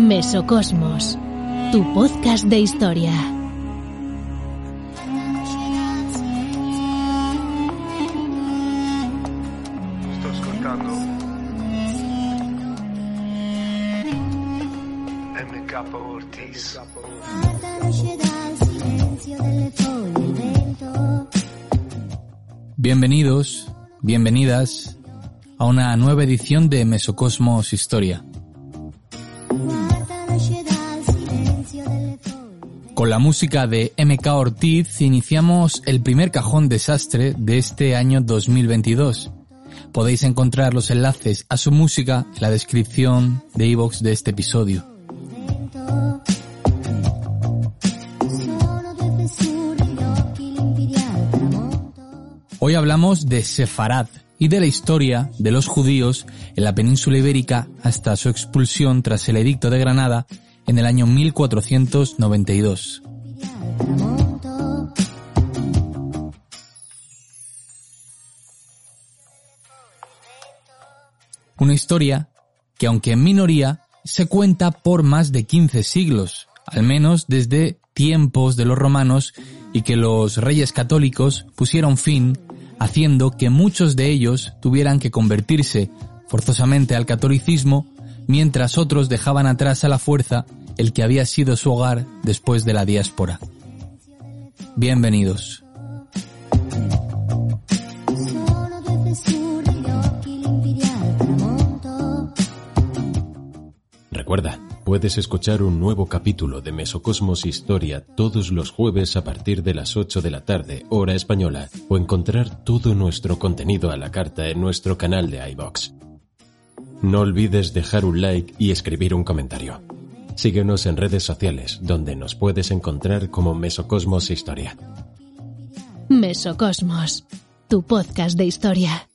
Mesocosmos, tu podcast de historia. Sto ascoltando MK Ortiz. Bienvenidos, bienvenidas a una nueva edición de Mesocosmos Historia. Con la música de MK Ortiz iniciamos el primer cajón desastre de este año 2022. Podéis encontrar los enlaces a su música en la descripción de iVoox de este episodio. Hoy hablamos de Sefarad y de la historia de los judíos en la península ibérica hasta su expulsión tras el edicto de Granada en el año 1492. Una historia que aunque en minoría se cuenta por más de 15 siglos, al menos desde tiempos de los romanos y que los reyes católicos pusieron fin haciendo que muchos de ellos tuvieran que convertirse forzosamente al catolicismo, mientras otros dejaban atrás a la fuerza el que había sido su hogar después de la diáspora. Bienvenidos. Recuerda, puedes escuchar un nuevo capítulo de Mesocosmos Historia todos los jueves a partir de las 8 de la tarde, hora española, o encontrar todo nuestro contenido a la carta en nuestro canal de iBox. No olvides dejar un like y escribir un comentario. Síguenos en redes sociales, donde nos puedes encontrar como Mesocosmos Historia. Mesocosmos, tu podcast de historia.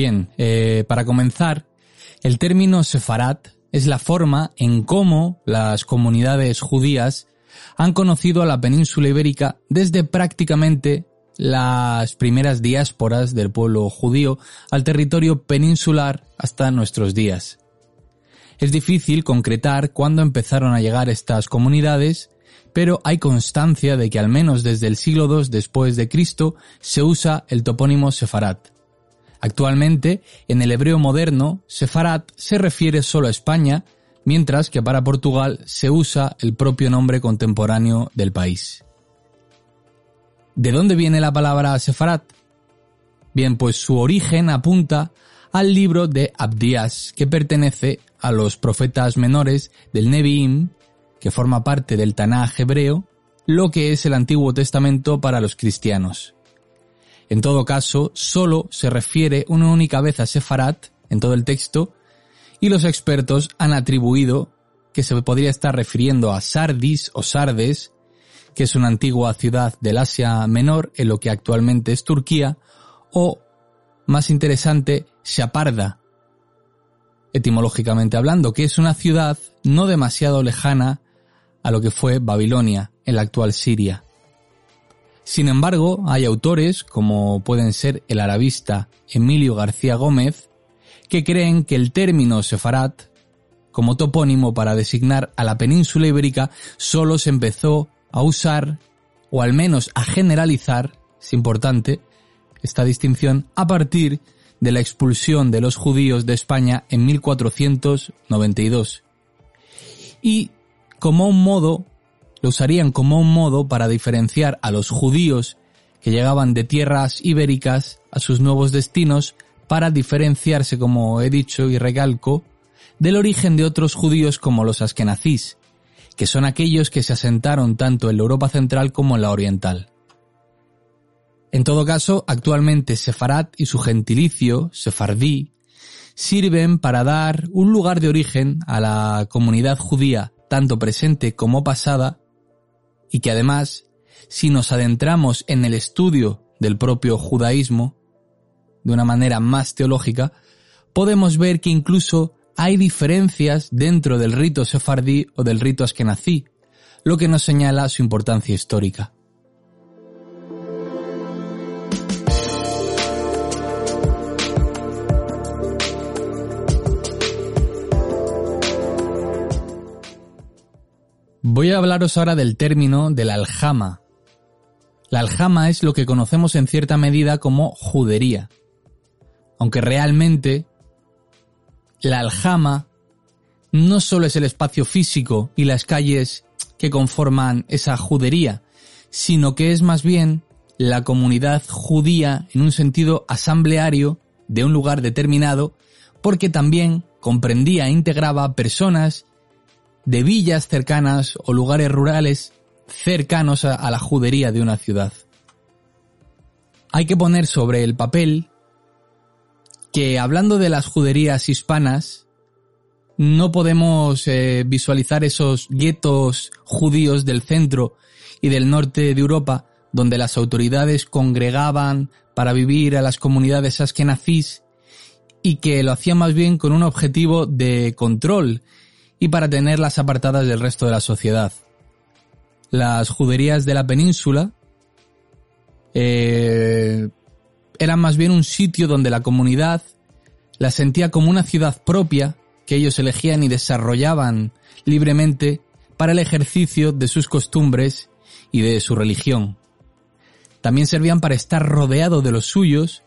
Bien, eh, para comenzar, el término sefarat es la forma en cómo las comunidades judías han conocido a la península ibérica desde prácticamente las primeras diásporas del pueblo judío al territorio peninsular hasta nuestros días. Es difícil concretar cuándo empezaron a llegar estas comunidades, pero hay constancia de que al menos desde el siglo II después de Cristo se usa el topónimo sefarat. Actualmente, en el hebreo moderno, Sefarat se refiere solo a España, mientras que para Portugal se usa el propio nombre contemporáneo del país. ¿De dónde viene la palabra Sefarat? Bien, pues su origen apunta al libro de Abdías, que pertenece a los profetas menores del Nevi'im, que forma parte del Tanaj hebreo, lo que es el Antiguo Testamento para los cristianos. En todo caso, solo se refiere una única vez a Sefarat en todo el texto y los expertos han atribuido que se podría estar refiriendo a Sardis o Sardes, que es una antigua ciudad del Asia Menor en lo que actualmente es Turquía, o, más interesante, Shaparda, etimológicamente hablando, que es una ciudad no demasiado lejana a lo que fue Babilonia, en la actual Siria. Sin embargo, hay autores, como pueden ser el arabista Emilio García Gómez, que creen que el término sefarat, como topónimo para designar a la península ibérica, solo se empezó a usar, o al menos a generalizar, es importante esta distinción, a partir de la expulsión de los judíos de España en 1492. Y como un modo lo usarían como un modo para diferenciar a los judíos que llegaban de tierras ibéricas a sus nuevos destinos para diferenciarse, como he dicho y recalco, del origen de otros judíos como los askenazís, que son aquellos que se asentaron tanto en la Europa central como en la oriental. En todo caso, actualmente Sefarat y su gentilicio, Sefardí, sirven para dar un lugar de origen a la comunidad judía, tanto presente como pasada, y que además, si nos adentramos en el estudio del propio judaísmo, de una manera más teológica, podemos ver que incluso hay diferencias dentro del rito sefardí o del rito askenazí, lo que nos señala su importancia histórica. Voy a hablaros ahora del término de la aljama. La aljama es lo que conocemos en cierta medida como judería. Aunque realmente la aljama no solo es el espacio físico y las calles que conforman esa judería, sino que es más bien la comunidad judía en un sentido asambleario de un lugar determinado, porque también comprendía e integraba personas de villas cercanas o lugares rurales cercanos a, la judería de una ciudad. Hay que poner sobre el papel que hablando de las juderías hispanas, no podemos eh, visualizar esos guetos judíos del centro y del norte de Europa, donde las autoridades congregaban para vivir a las comunidades askenazís y que lo hacían más bien con un objetivo de control y para tenerlas apartadas del resto de la sociedad. Las juderías de la península eh, eran más bien un sitio donde la comunidad la sentía como una ciudad propia que ellos elegían y desarrollaban libremente para el ejercicio de sus costumbres y de su religión. También servían para estar rodeado de los suyos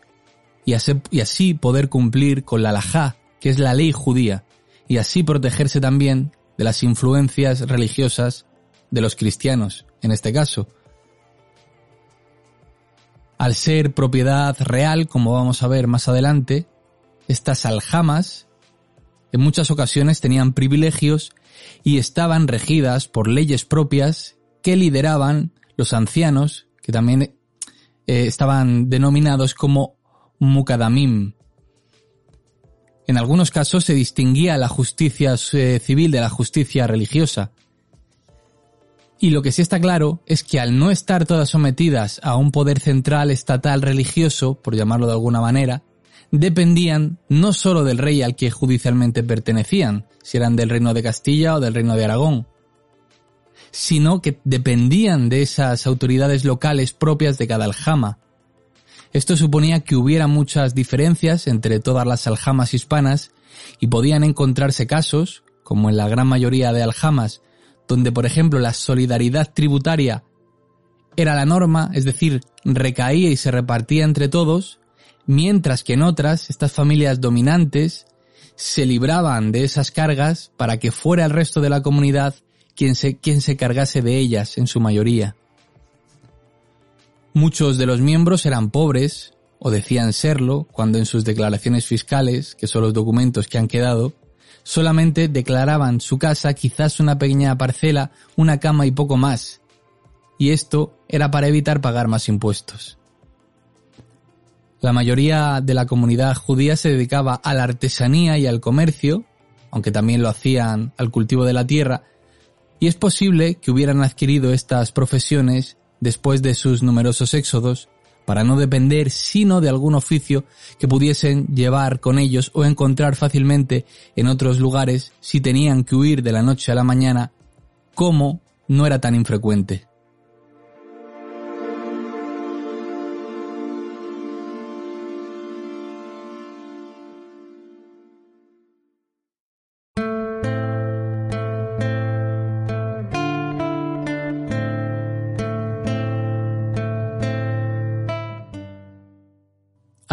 y así, poder cumplir con la halajá, que es la ley judía, y así protegerse también de las influencias religiosas de los cristianos, en este caso. Al ser propiedad real, como vamos a ver más adelante, estas aljamas en muchas ocasiones tenían privilegios y estaban regidas por leyes propias que lideraban los ancianos, que también eh, estaban denominados como mukadamim, en algunos casos se distinguía la justicia eh, civil de la justicia religiosa. Y lo que sí está claro es que al no estar todas sometidas a un poder central estatal religioso, por llamarlo de alguna manera, dependían no sólo del rey al que judicialmente pertenecían, si eran del reino de Castilla o del reino de Aragón, sino que dependían de esas autoridades locales propias de cada aljama, esto suponía que hubiera muchas diferencias entre todas las aljamas hispanas y podían encontrarse casos, como en la gran mayoría de aljamas, donde por ejemplo la solidaridad tributaria era la norma, es decir, recaía y se repartía entre todos, mientras que en otras, estas familias dominantes se libraban de esas cargas para que fuera el resto de la comunidad quien se, quien se cargase de ellas en su mayoría. Muchos de los miembros eran pobres, o decían serlo, cuando en sus declaraciones fiscales, que son los documentos que han quedado, solamente declaraban su casa, quizás una pequeña parcela, una cama y poco más. Y esto era para evitar pagar más impuestos. La mayoría de la comunidad judía se dedicaba a la artesanía y al comercio, aunque también lo hacían al cultivo de la tierra, y es posible que hubieran adquirido estas profesiones después de sus numerosos éxodos, para no depender sino de algún oficio que pudiesen llevar con ellos o encontrar fácilmente en otros lugares si tenían que huir de la noche a la mañana, como no era tan infrecuente.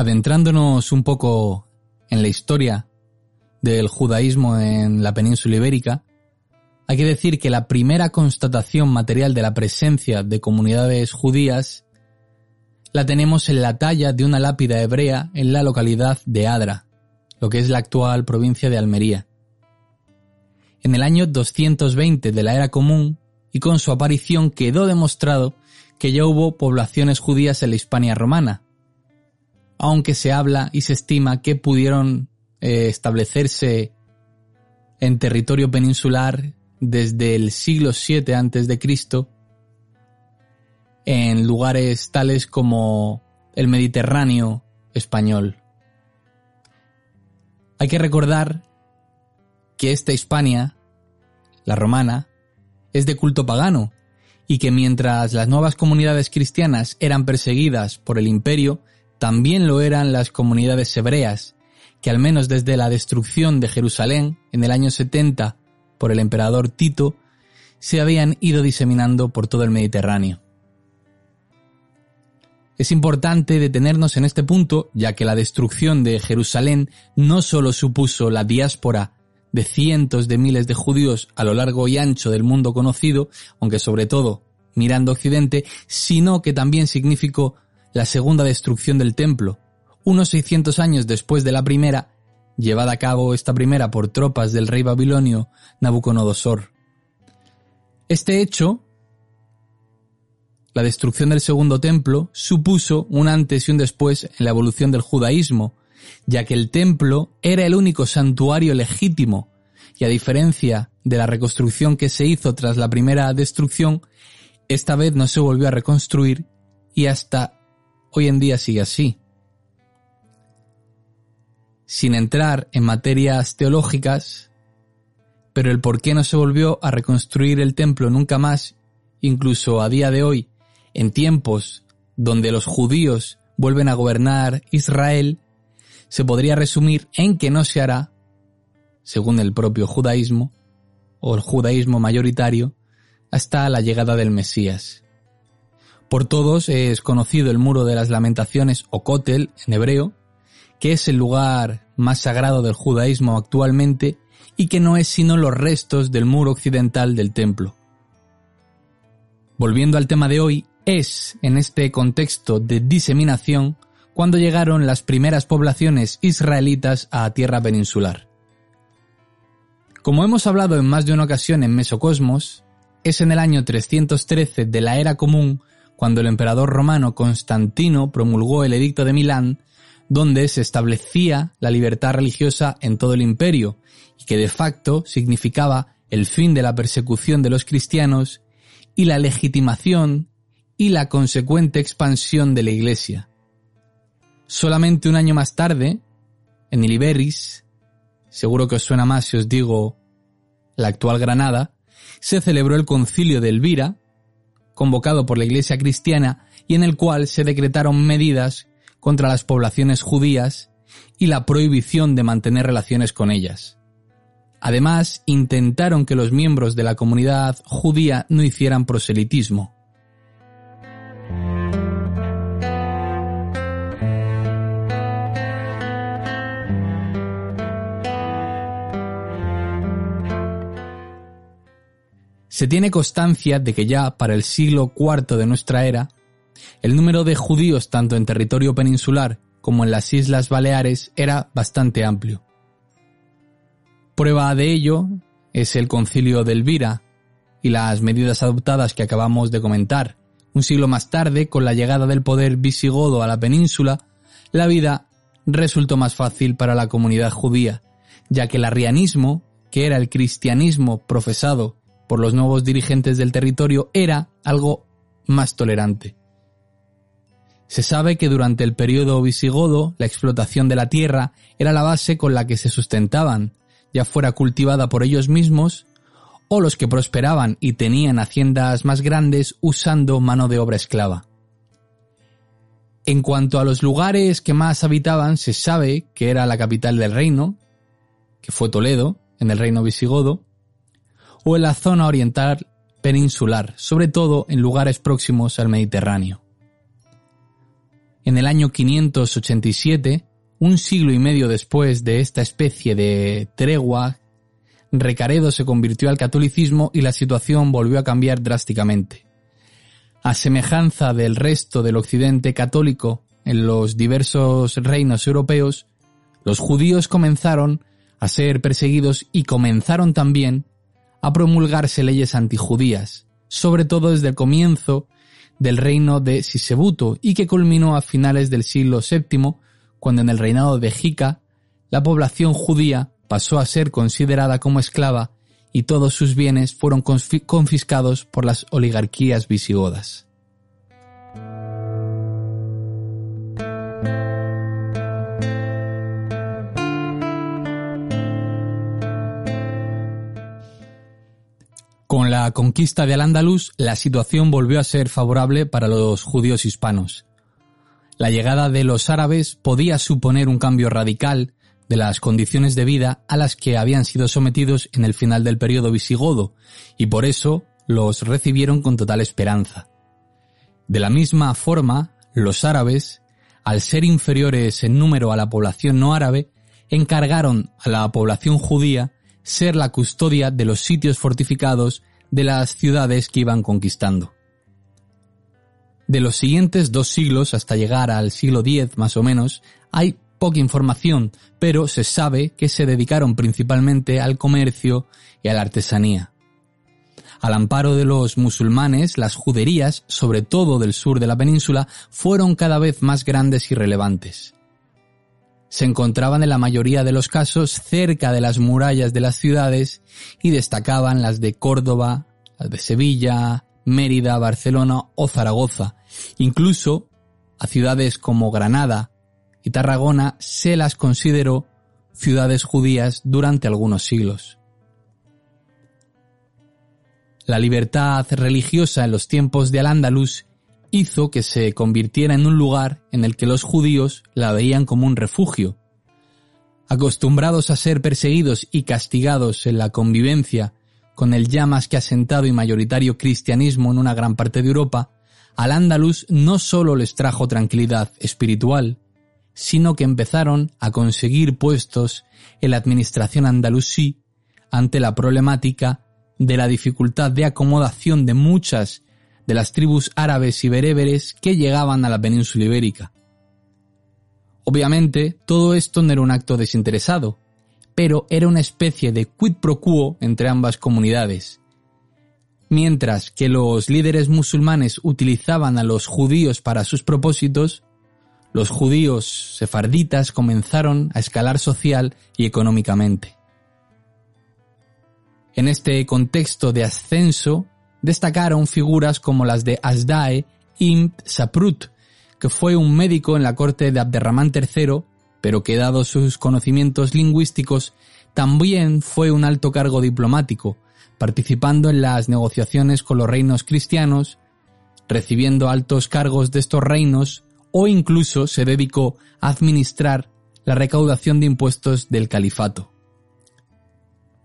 Adentrándonos un poco en la historia del judaísmo en la península ibérica, hay que decir que la primera constatación material de la presencia de comunidades judías la tenemos en la talla de una lápida hebrea en la localidad de Adra, lo que es la actual provincia de Almería. En el año 220 de la era común y con su aparición quedó demostrado que ya hubo poblaciones judías en la Hispania romana, aunque se habla y se estima que pudieron eh, establecerse en territorio peninsular desde el siglo VII Cristo en lugares tales como el Mediterráneo español. Hay que recordar que esta Hispania, la romana, es de culto pagano y que mientras las nuevas comunidades cristianas eran perseguidas por el imperio, también lo eran las comunidades hebreas, que al menos desde la destrucción de Jerusalén en el año 70 por el emperador Tito, se habían ido diseminando por todo el Mediterráneo. Es importante detenernos en este punto, ya que la destrucción de Jerusalén no solo supuso la diáspora de cientos de miles de judíos a lo largo y ancho del mundo conocido, aunque sobre todo mirando Occidente, sino que también significó la segunda destrucción del templo, unos 600 años después de la primera, llevada a cabo esta primera por tropas del rey babilonio Nabucodonosor. Este hecho, la destrucción del segundo templo, supuso un antes y un después en la evolución del judaísmo, ya que el templo era el único santuario legítimo, y a diferencia de la reconstrucción que se hizo tras la primera destrucción, esta vez no se volvió a reconstruir y hasta hoy en día sigue así. Sin entrar en materias teológicas, pero el por qué no se volvió a reconstruir el templo nunca más, incluso a día de hoy, en tiempos donde los judíos vuelven a gobernar Israel, se podría resumir en que no se hará, según el propio judaísmo, o el judaísmo mayoritario, hasta la llegada del Mesías. Por todos es conocido el muro de las lamentaciones o Kotel en hebreo, que es el lugar más sagrado del judaísmo actualmente y que no es sino los restos del muro occidental del templo. Volviendo al tema de hoy, es en este contexto de diseminación cuando llegaron las primeras poblaciones israelitas a tierra peninsular. Como hemos hablado en más de una ocasión en Mesocosmos, es en el año 313 de la era común cuando el emperador romano Constantino promulgó el Edicto de Milán, donde se establecía la libertad religiosa en todo el imperio, y que de facto significaba el fin de la persecución de los cristianos y la legitimación y la consecuente expansión de la Iglesia. Solamente un año más tarde, en Iliberis, seguro que os suena más si os digo la actual Granada, se celebró el concilio de Elvira, convocado por la Iglesia cristiana y en el cual se decretaron medidas contra las poblaciones judías y la prohibición de mantener relaciones con ellas. Además, intentaron que los miembros de la comunidad judía no hicieran proselitismo. Se tiene constancia de que ya para el siglo IV de nuestra era, el número de judíos tanto en territorio peninsular como en las Islas Baleares era bastante amplio. Prueba de ello es el concilio de Elvira y las medidas adoptadas que acabamos de comentar. Un siglo más tarde, con la llegada del poder visigodo a la península, la vida resultó más fácil para la comunidad judía, ya que el arrianismo, que era el cristianismo profesado por los nuevos dirigentes del territorio era algo más tolerante. Se sabe que durante el periodo visigodo la explotación de la tierra era la base con la que se sustentaban, ya fuera cultivada por ellos mismos o los que prosperaban y tenían haciendas más grandes usando mano de obra esclava. En cuanto a los lugares que más habitaban, se sabe que era la capital del reino, que fue Toledo, en el reino visigodo, o en la zona oriental peninsular, sobre todo en lugares próximos al Mediterráneo. En el año 587, un siglo y medio después de esta especie de tregua, Recaredo se convirtió al catolicismo y la situación volvió a cambiar drásticamente. A semejanza del resto del occidente católico en los diversos reinos europeos, los judíos comenzaron a ser perseguidos y comenzaron también a promulgarse leyes antijudías, sobre todo desde el comienzo del reino de Sisebuto y que culminó a finales del siglo VII, cuando en el reinado de Jica la población judía pasó a ser considerada como esclava y todos sus bienes fueron confiscados por las oligarquías visigodas. Con la conquista de Al-Ándalus, la situación volvió a ser favorable para los judíos hispanos. La llegada de los árabes podía suponer un cambio radical de las condiciones de vida a las que habían sido sometidos en el final del periodo visigodo, y por eso los recibieron con total esperanza. De la misma forma, los árabes, al ser inferiores en número a la población no árabe, encargaron a la población judía ser la custodia de los sitios fortificados de las ciudades que iban conquistando. De los siguientes dos siglos hasta llegar al siglo X más o menos, hay poca información, pero se sabe que se dedicaron principalmente al comercio y a la artesanía. Al amparo de los musulmanes, las juderías, sobre todo del sur de la península, fueron cada vez más grandes y relevantes. Se encontraban en la mayoría de los casos cerca de las murallas de las ciudades y destacaban las de Córdoba, las de Sevilla, Mérida, Barcelona o Zaragoza. Incluso a ciudades como Granada y Tarragona se las consideró ciudades judías durante algunos siglos. La libertad religiosa en los tiempos de Al-Ándalus hizo que se convirtiera en un lugar en el que los judíos la veían como un refugio. Acostumbrados a ser perseguidos y castigados en la convivencia con el ya más que asentado y mayoritario cristianismo en una gran parte de Europa, Al-Ándalus no solo les trajo tranquilidad espiritual, sino que empezaron a conseguir puestos en la administración andalusí ante la problemática de la dificultad de acomodación de muchas de las tribus árabes y bereberes que llegaban a la península ibérica. Obviamente, todo esto no era un acto desinteresado, pero era una especie de quid pro quo entre ambas comunidades. Mientras que los líderes musulmanes utilizaban a los judíos para sus propósitos, los judíos sefarditas comenzaron a escalar social y económicamente. En este contexto de ascenso, destacaron figuras como las de Asdae ibn Saprut, que fue un médico en la corte de Abderramán III, pero que dado sus conocimientos lingüísticos, también fue un alto cargo diplomático, participando en las negociaciones con los reinos cristianos, recibiendo altos cargos de estos reinos o incluso se dedicó a administrar la recaudación de impuestos del califato.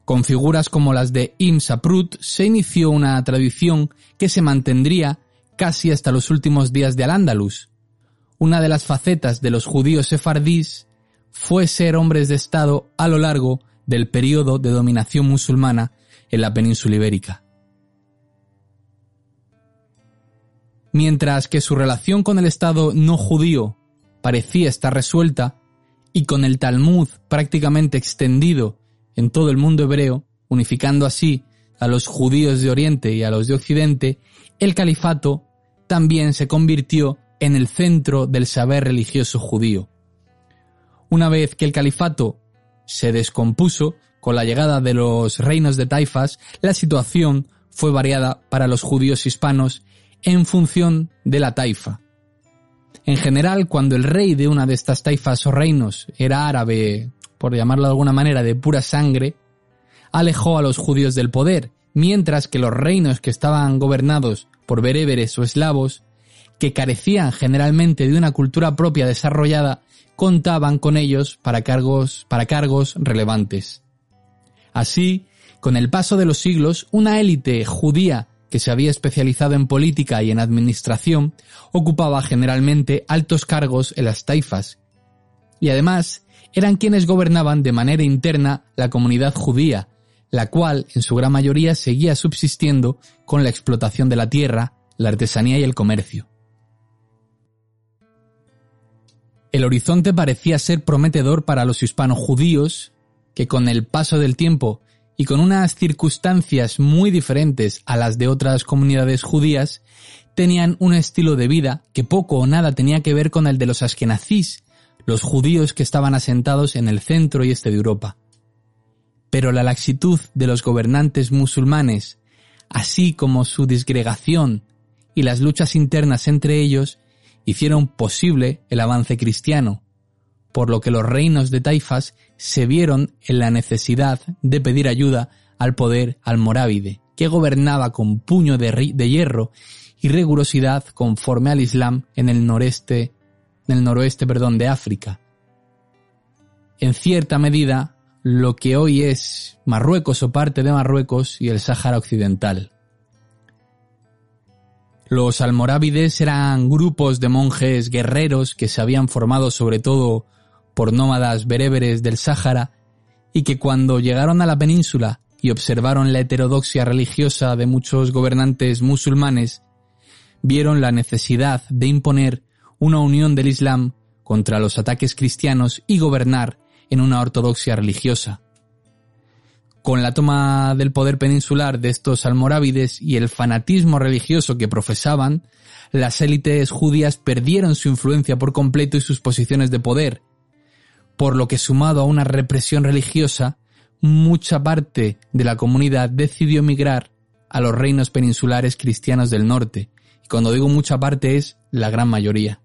Con figuras como las de Im Saprut se inició una tradición que se mantendría casi hasta los últimos días de Al-Ándalus. Una de las facetas de los judíos sefardíes fue ser hombres de Estado a lo largo del periodo de dominación musulmana en la península ibérica. Mientras que su relación con el Estado no judío parecía estar resuelta, y con el Talmud prácticamente extendido en todo el mundo hebreo, unificando así a los judíos de Oriente y a los de Occidente, el califato también se convirtió en el centro del saber religioso judío. Una vez que el califato se descompuso con la llegada de los reinos de taifas, la situación fue variada para los judíos hispanos en función de la taifa. En general, cuando el rey de una de estas taifas o reinos era árabe, por llamarlo de alguna manera, de pura sangre, alejó a los judíos del poder, mientras que los reinos que estaban gobernados por bereberes o eslavos, que carecían generalmente de una cultura propia desarrollada, contaban con ellos para cargos, para cargos relevantes. Así, con el paso de los siglos, una élite judía que se había especializado en política y en administración, ocupaba generalmente altos cargos en las taifas, y además eran quienes gobernaban de manera interna la comunidad judía, la cual en su gran mayoría seguía subsistiendo con la explotación de la tierra, la artesanía y el comercio. El horizonte parecía ser prometedor para los hispanos judíos, que con el paso del tiempo y con unas circunstancias muy diferentes a las de otras comunidades judías, tenían un estilo de vida que poco o nada tenía que ver con el de los askenazís, los judíos que estaban asentados en el centro y este de Europa. Pero la laxitud de los gobernantes musulmanes, así como su disgregación y las luchas internas entre ellos, hicieron posible el avance cristiano, por lo que los reinos de Taifas se vieron en la necesidad de pedir ayuda al poder almorávide, que gobernaba con puño de, de hierro y rigurosidad conforme al Islam en el noreste, en el noroeste, perdón, de África. En cierta medida, lo que hoy es Marruecos o parte de Marruecos y el Sáhara Occidental. Los almorávides eran grupos de monjes guerreros que se habían formado sobre todo por nómadas bereberes del Sáhara y que cuando llegaron a la península y observaron la heterodoxia religiosa de muchos gobernantes musulmanes, vieron la necesidad de imponer una unión del Islam contra los ataques cristianos y gobernar en una ortodoxia religiosa. Con la toma del poder peninsular de estos almorávides y el fanatismo religioso que profesaban, las élites judías perdieron su influencia por completo y sus posiciones de poder, por lo que sumado a una represión religiosa, mucha parte de la comunidad decidió emigrar a los reinos peninsulares cristianos del norte, y cuando digo mucha parte es la gran mayoría.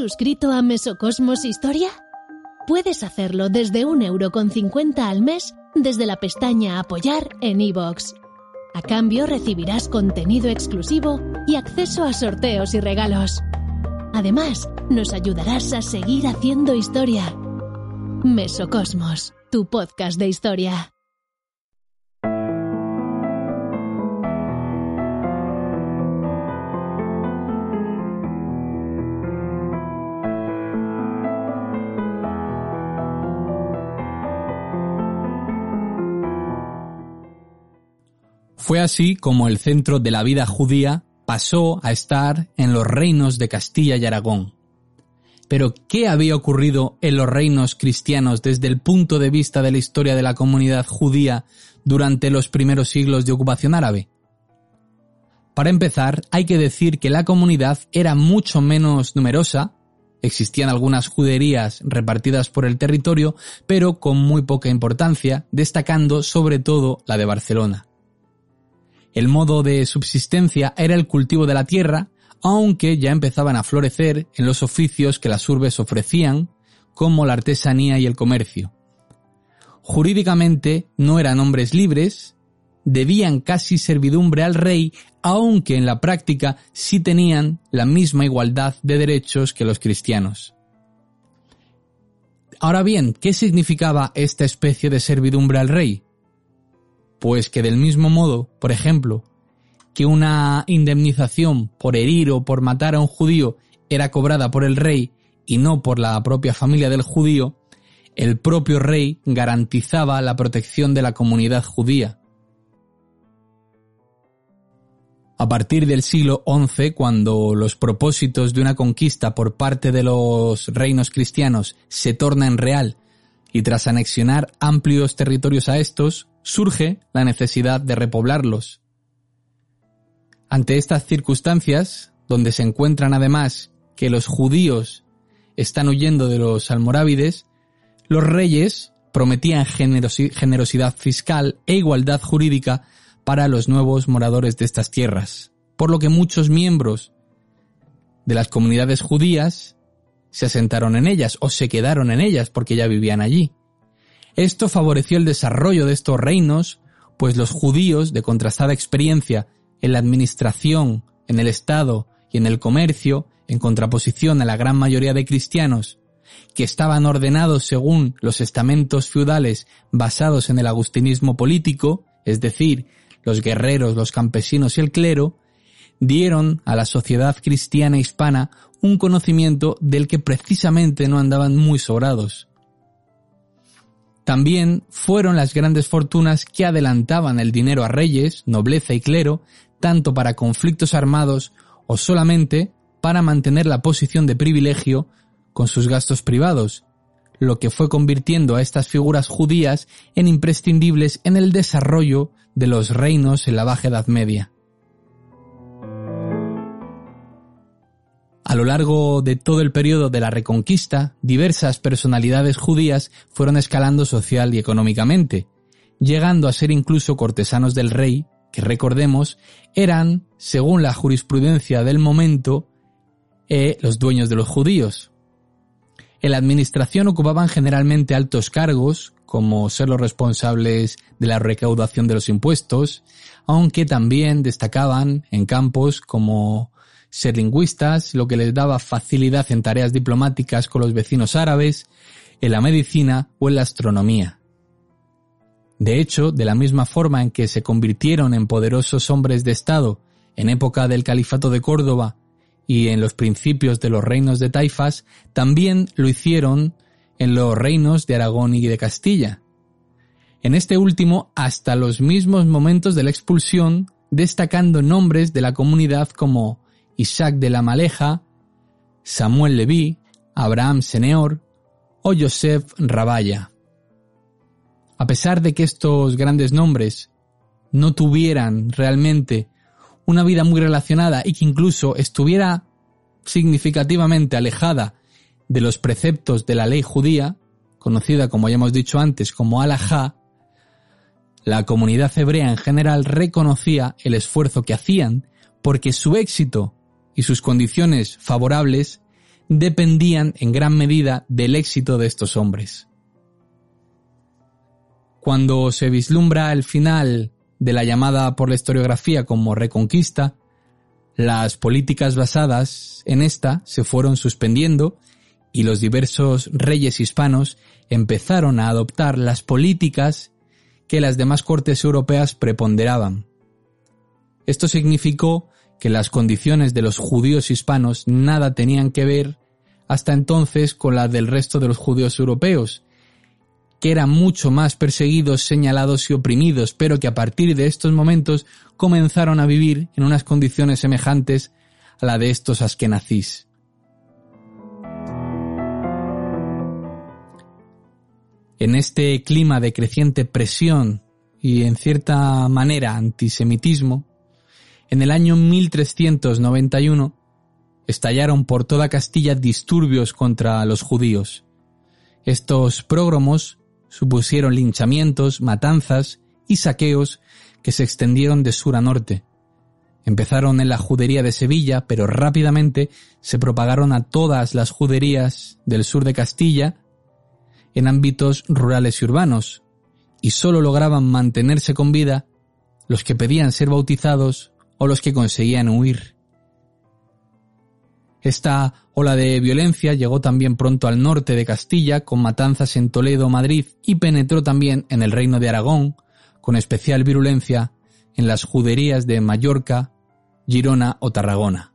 Suscrito a Mesocosmos Historia? Puedes hacerlo desde un euro con cincuenta al mes desde la pestaña Apoyar en iVoox. A cambio recibirás contenido exclusivo y acceso a sorteos y regalos. Además, nos ayudarás a seguir haciendo historia. Mesocosmos, tu podcast de historia. Fue así como el centro de la vida judía pasó a estar en los reinos de Castilla y Aragón. Pero, ¿qué había ocurrido en los reinos cristianos desde el punto de vista de la historia de la comunidad judía durante los primeros siglos de ocupación árabe? Para empezar, hay que decir que la comunidad era mucho menos numerosa, existían algunas juderías repartidas por el territorio, pero con muy poca importancia, destacando sobre todo la de Barcelona. El modo de subsistencia era el cultivo de la tierra, aunque ya empezaban a florecer en los oficios que las urbes ofrecían, como la artesanía y el comercio. Jurídicamente no eran hombres libres, debían casi servidumbre al rey, aunque en la práctica sí tenían la misma igualdad de derechos que los cristianos. Ahora bien, ¿qué significaba esta especie de servidumbre al rey? Pues que del mismo modo, por ejemplo, que una indemnización por herir o por matar a un judío era cobrada por el rey y no por la propia familia del judío, el propio rey garantizaba la protección de la comunidad judía. A partir del siglo XI, cuando los propósitos de una conquista por parte de los reinos cristianos se tornan real y tras anexionar amplios territorios a estos, surge la necesidad de repoblarlos. Ante estas circunstancias, donde se encuentran además que los judíos están huyendo de los almorávides, los reyes prometían generosidad fiscal e igualdad jurídica para los nuevos moradores de estas tierras, por lo que muchos miembros de las comunidades judías se asentaron en ellas o se quedaron en ellas porque ya vivían allí. Esto favoreció el desarrollo de estos reinos, pues los judíos, de contrastada experiencia en la administración, en el Estado y en el comercio, en contraposición a la gran mayoría de cristianos, que estaban ordenados según los estamentos feudales basados en el agustinismo político, es decir, los guerreros, los campesinos y el clero, dieron a la sociedad cristiana hispana un conocimiento del que precisamente no andaban muy sobrados. También fueron las grandes fortunas que adelantaban el dinero a reyes, nobleza y clero, tanto para conflictos armados o solamente para mantener la posición de privilegio con sus gastos privados, lo que fue convirtiendo a estas figuras judías en imprescindibles en el desarrollo de los reinos en la Baja Edad Media. A lo largo de todo el periodo de la Reconquista, diversas personalidades judías fueron escalando social y económicamente. llegando a ser incluso cortesanos del rey, que recordemos, eran, según la jurisprudencia del momento, eh, los dueños de los judíos. En la administración ocupaban generalmente altos cargos, como ser los responsables de la recaudación de los impuestos, aunque también destacaban en campos como ser lingüistas, lo que les daba facilidad en tareas diplomáticas con los vecinos árabes, en la medicina o en la astronomía. De hecho, de la misma forma en que se convirtieron en poderosos hombres de Estado en época del Califato de Córdoba y en los principios de los reinos de Taifas, también lo hicieron en los reinos de Aragón y de Castilla. En este último, hasta los mismos momentos de la expulsión, destacando nombres de la comunidad como Isaac de la Maleja, Samuel Leví, Abraham Seneor o Joseph Rabaya. A pesar de que estos grandes nombres no tuvieran realmente una vida muy relacionada y que incluso estuviera significativamente alejada de los preceptos de la ley judía, conocida como ya hemos dicho antes como Alajá, la comunidad hebrea en general reconocía el esfuerzo que hacían porque su éxito y sus condiciones favorables dependían en gran medida del éxito de estos hombres. Cuando se vislumbra el final de la llamada por la historiografía como reconquista, las políticas basadas en esta se fueron suspendiendo y los diversos reyes hispanos empezaron a adoptar las políticas que las demás cortes europeas preponderaban. Esto significó que las condiciones de los judíos hispanos nada tenían que ver hasta entonces con las del resto de los judíos europeos, que eran mucho más perseguidos, señalados y oprimidos, pero que a partir de estos momentos comenzaron a vivir en unas condiciones semejantes a la de estos askenazís. En este clima de creciente presión y en cierta manera antisemitismo, en el año 1391 estallaron por toda Castilla disturbios contra los judíos. Estos prógromos supusieron linchamientos, matanzas y saqueos que se extendieron de sur a norte. Empezaron en la judería de Sevilla, pero rápidamente se propagaron a todas las juderías del sur de Castilla en ámbitos rurales y urbanos, y sólo lograban mantenerse con vida los que pedían ser bautizados o los que conseguían huir. Esta ola de violencia llegó también pronto al norte de Castilla, con matanzas en Toledo, Madrid, y penetró también en el reino de Aragón, con especial virulencia en las juderías de Mallorca, Girona o Tarragona.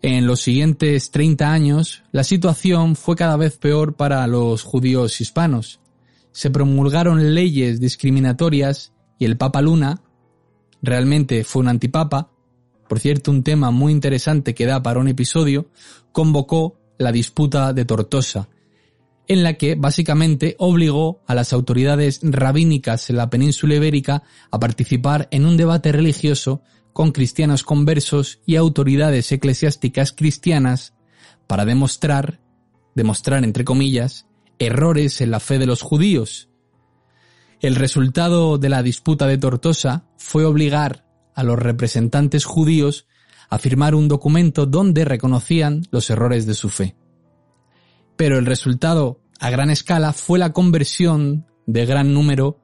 En los siguientes 30 años, la situación fue cada vez peor para los judíos hispanos. Se promulgaron leyes discriminatorias y el Papa Luna, realmente fue un antipapa, por cierto un tema muy interesante que da para un episodio, convocó la disputa de Tortosa, en la que básicamente obligó a las autoridades rabínicas en la península ibérica a participar en un debate religioso con cristianos conversos y autoridades eclesiásticas cristianas para demostrar, demostrar entre comillas, errores en la fe de los judíos, el resultado de la disputa de Tortosa fue obligar a los representantes judíos a firmar un documento donde reconocían los errores de su fe. Pero el resultado a gran escala fue la conversión de gran número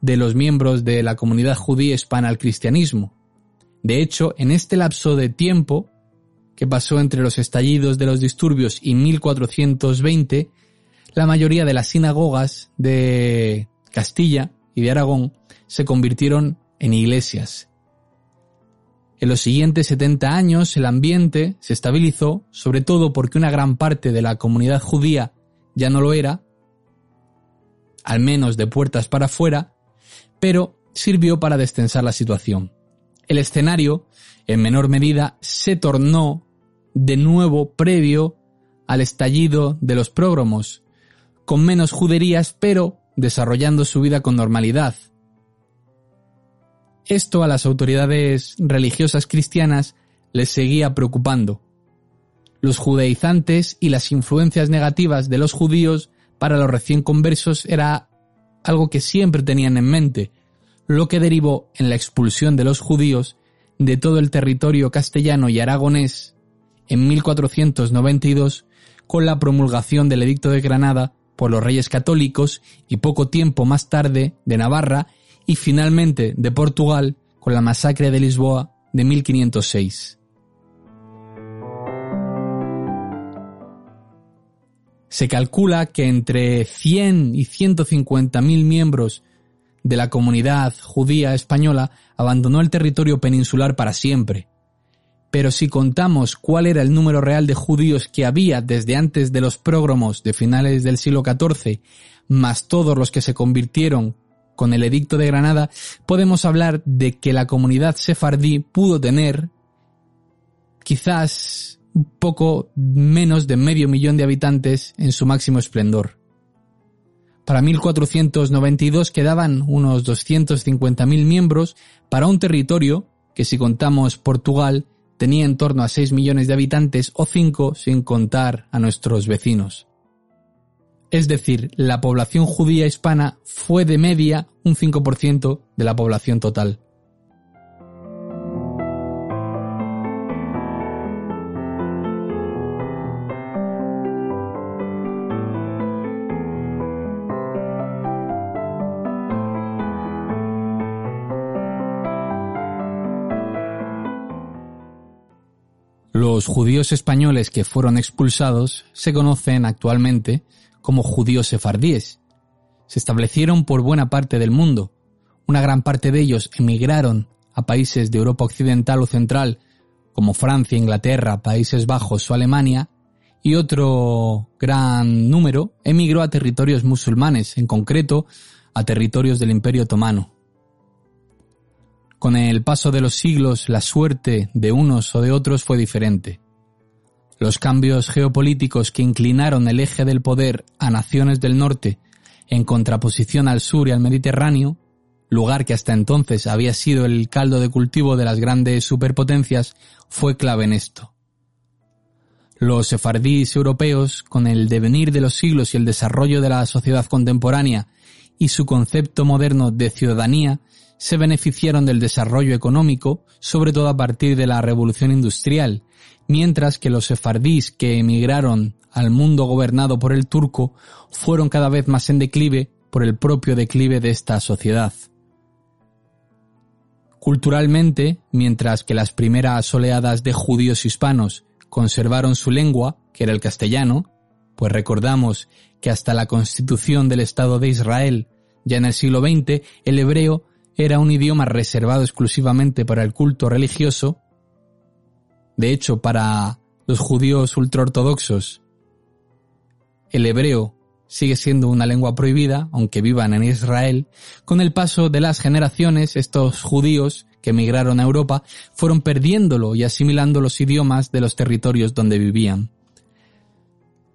de los miembros de la comunidad judía hispana al cristianismo. De hecho, en este lapso de tiempo que pasó entre los estallidos de los disturbios y 1420, la mayoría de las sinagogas de Castilla y de Aragón se convirtieron en iglesias. En los siguientes 70 años el ambiente se estabilizó, sobre todo porque una gran parte de la comunidad judía ya no lo era, al menos de puertas para afuera, pero sirvió para destensar la situación. El escenario, en menor medida, se tornó de nuevo previo al estallido de los prógromos, con menos juderías, pero desarrollando su vida con normalidad. Esto a las autoridades religiosas cristianas les seguía preocupando. Los judaizantes y las influencias negativas de los judíos para los recién conversos era algo que siempre tenían en mente, lo que derivó en la expulsión de los judíos de todo el territorio castellano y aragonés en 1492 con la promulgación del Edicto de Granada por los reyes católicos y poco tiempo más tarde de Navarra y finalmente de Portugal con la masacre de Lisboa de 1506. Se calcula que entre 100 y 150 mil miembros de la comunidad judía española abandonó el territorio peninsular para siempre. Pero si contamos cuál era el número real de judíos que había desde antes de los prógromos de finales del siglo XIV, más todos los que se convirtieron con el edicto de Granada, podemos hablar de que la comunidad sefardí pudo tener quizás poco menos de medio millón de habitantes en su máximo esplendor. Para 1492 quedaban unos 250.000 miembros para un territorio que si contamos Portugal tenía en torno a 6 millones de habitantes o 5 sin contar a nuestros vecinos. Es decir, la población judía hispana fue de media un 5% de la población total. Los judíos españoles que fueron expulsados se conocen actualmente como judíos sefardíes. Se establecieron por buena parte del mundo. Una gran parte de ellos emigraron a países de Europa Occidental o Central, como Francia, Inglaterra, Países Bajos o Alemania, y otro gran número emigró a territorios musulmanes, en concreto a territorios del Imperio Otomano. Con el paso de los siglos, la suerte de unos o de otros fue diferente. Los cambios geopolíticos que inclinaron el eje del poder a naciones del norte en contraposición al sur y al Mediterráneo, lugar que hasta entonces había sido el caldo de cultivo de las grandes superpotencias, fue clave en esto. Los sefardíes europeos, con el devenir de los siglos y el desarrollo de la sociedad contemporánea y su concepto moderno de ciudadanía, se beneficiaron del desarrollo económico, sobre todo a partir de la revolución industrial, mientras que los sefardíes que emigraron al mundo gobernado por el turco fueron cada vez más en declive por el propio declive de esta sociedad. Culturalmente, mientras que las primeras oleadas de judíos hispanos conservaron su lengua, que era el castellano, pues recordamos que hasta la constitución del Estado de Israel, ya en el siglo XX, el hebreo era un idioma reservado exclusivamente para el culto religioso. De hecho, para los judíos ultraortodoxos, el hebreo sigue siendo una lengua prohibida, aunque vivan en Israel. Con el paso de las generaciones, estos judíos que emigraron a Europa fueron perdiéndolo y asimilando los idiomas de los territorios donde vivían.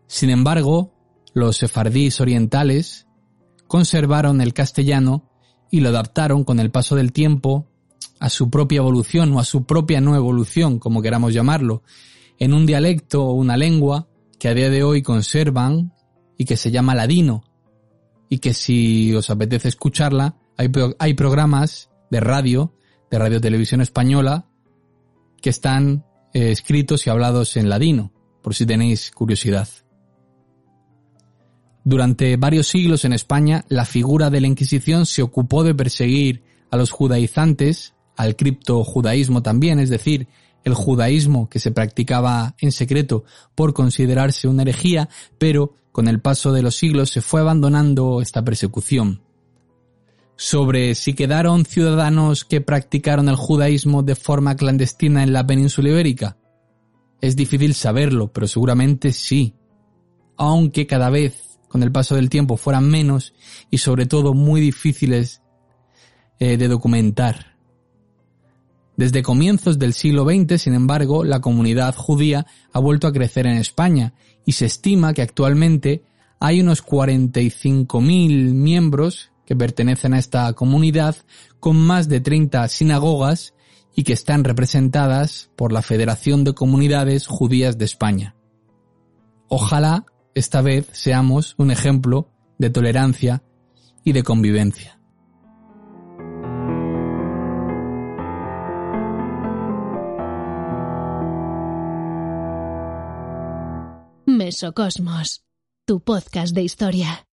Sin embargo, los sefardíes orientales conservaron el castellano y lo adaptaron con el paso del tiempo a su propia evolución o a su propia no evolución, como queramos llamarlo, en un dialecto o una lengua que a día de hoy conservan y que se llama ladino y que si os apetece escucharla, hay, hay programas de radio, de radio televisión española, que están eh, escritos y hablados en ladino, por si tenéis curiosidad. Durante varios siglos en España, la figura de la Inquisición se ocupó de perseguir a los judaizantes, al criptojudaísmo también, es decir, el judaísmo que se practicaba en secreto por considerarse una herejía, pero con el paso de los siglos se fue abandonando esta persecución. Sobre si quedaron ciudadanos que practicaron el judaísmo de forma clandestina en la península ibérica, es difícil saberlo, pero seguramente sí, aunque cada vez con el paso del tiempo fueran menos y sobre todo muy difíciles eh, de documentar. Desde comienzos del siglo XX, sin embargo, la comunidad judía ha vuelto a crecer en España y se estima que actualmente hay unos 45.000 miembros que pertenecen a esta comunidad con más de 30 sinagogas y que están representadas por la Federación de Comunidades Judías de España. Ojalá esta vez seamos un ejemplo de tolerancia y de convivencia. Mesocosmos, tu podcast de historia.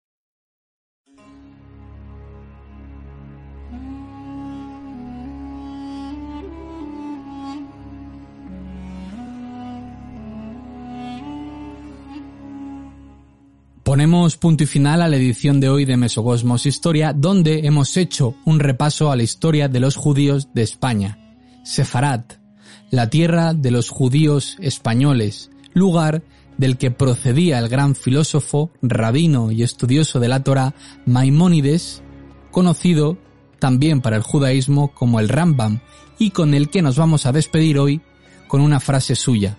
Ponemos punto y final a la edición de hoy de Mesocosmos Historia, donde hemos hecho un repaso a la historia de los judíos de España. Sefarat, la tierra de los judíos españoles, lugar del que procedía el gran filósofo, rabino y estudioso de la Torah Maimónides, conocido también para el judaísmo como el Rambam, y con el que nos vamos a despedir hoy con una frase suya.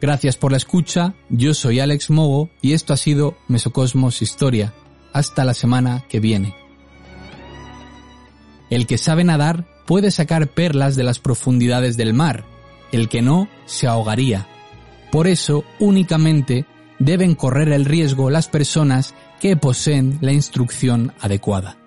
Gracias por la escucha, yo soy Alex Mogo y esto ha sido Mesocosmos Historia. Hasta la semana que viene. El que sabe nadar puede sacar perlas de las profundidades del mar, el que no se ahogaría. Por eso, únicamente deben correr el riesgo las personas que poseen la instrucción adecuada.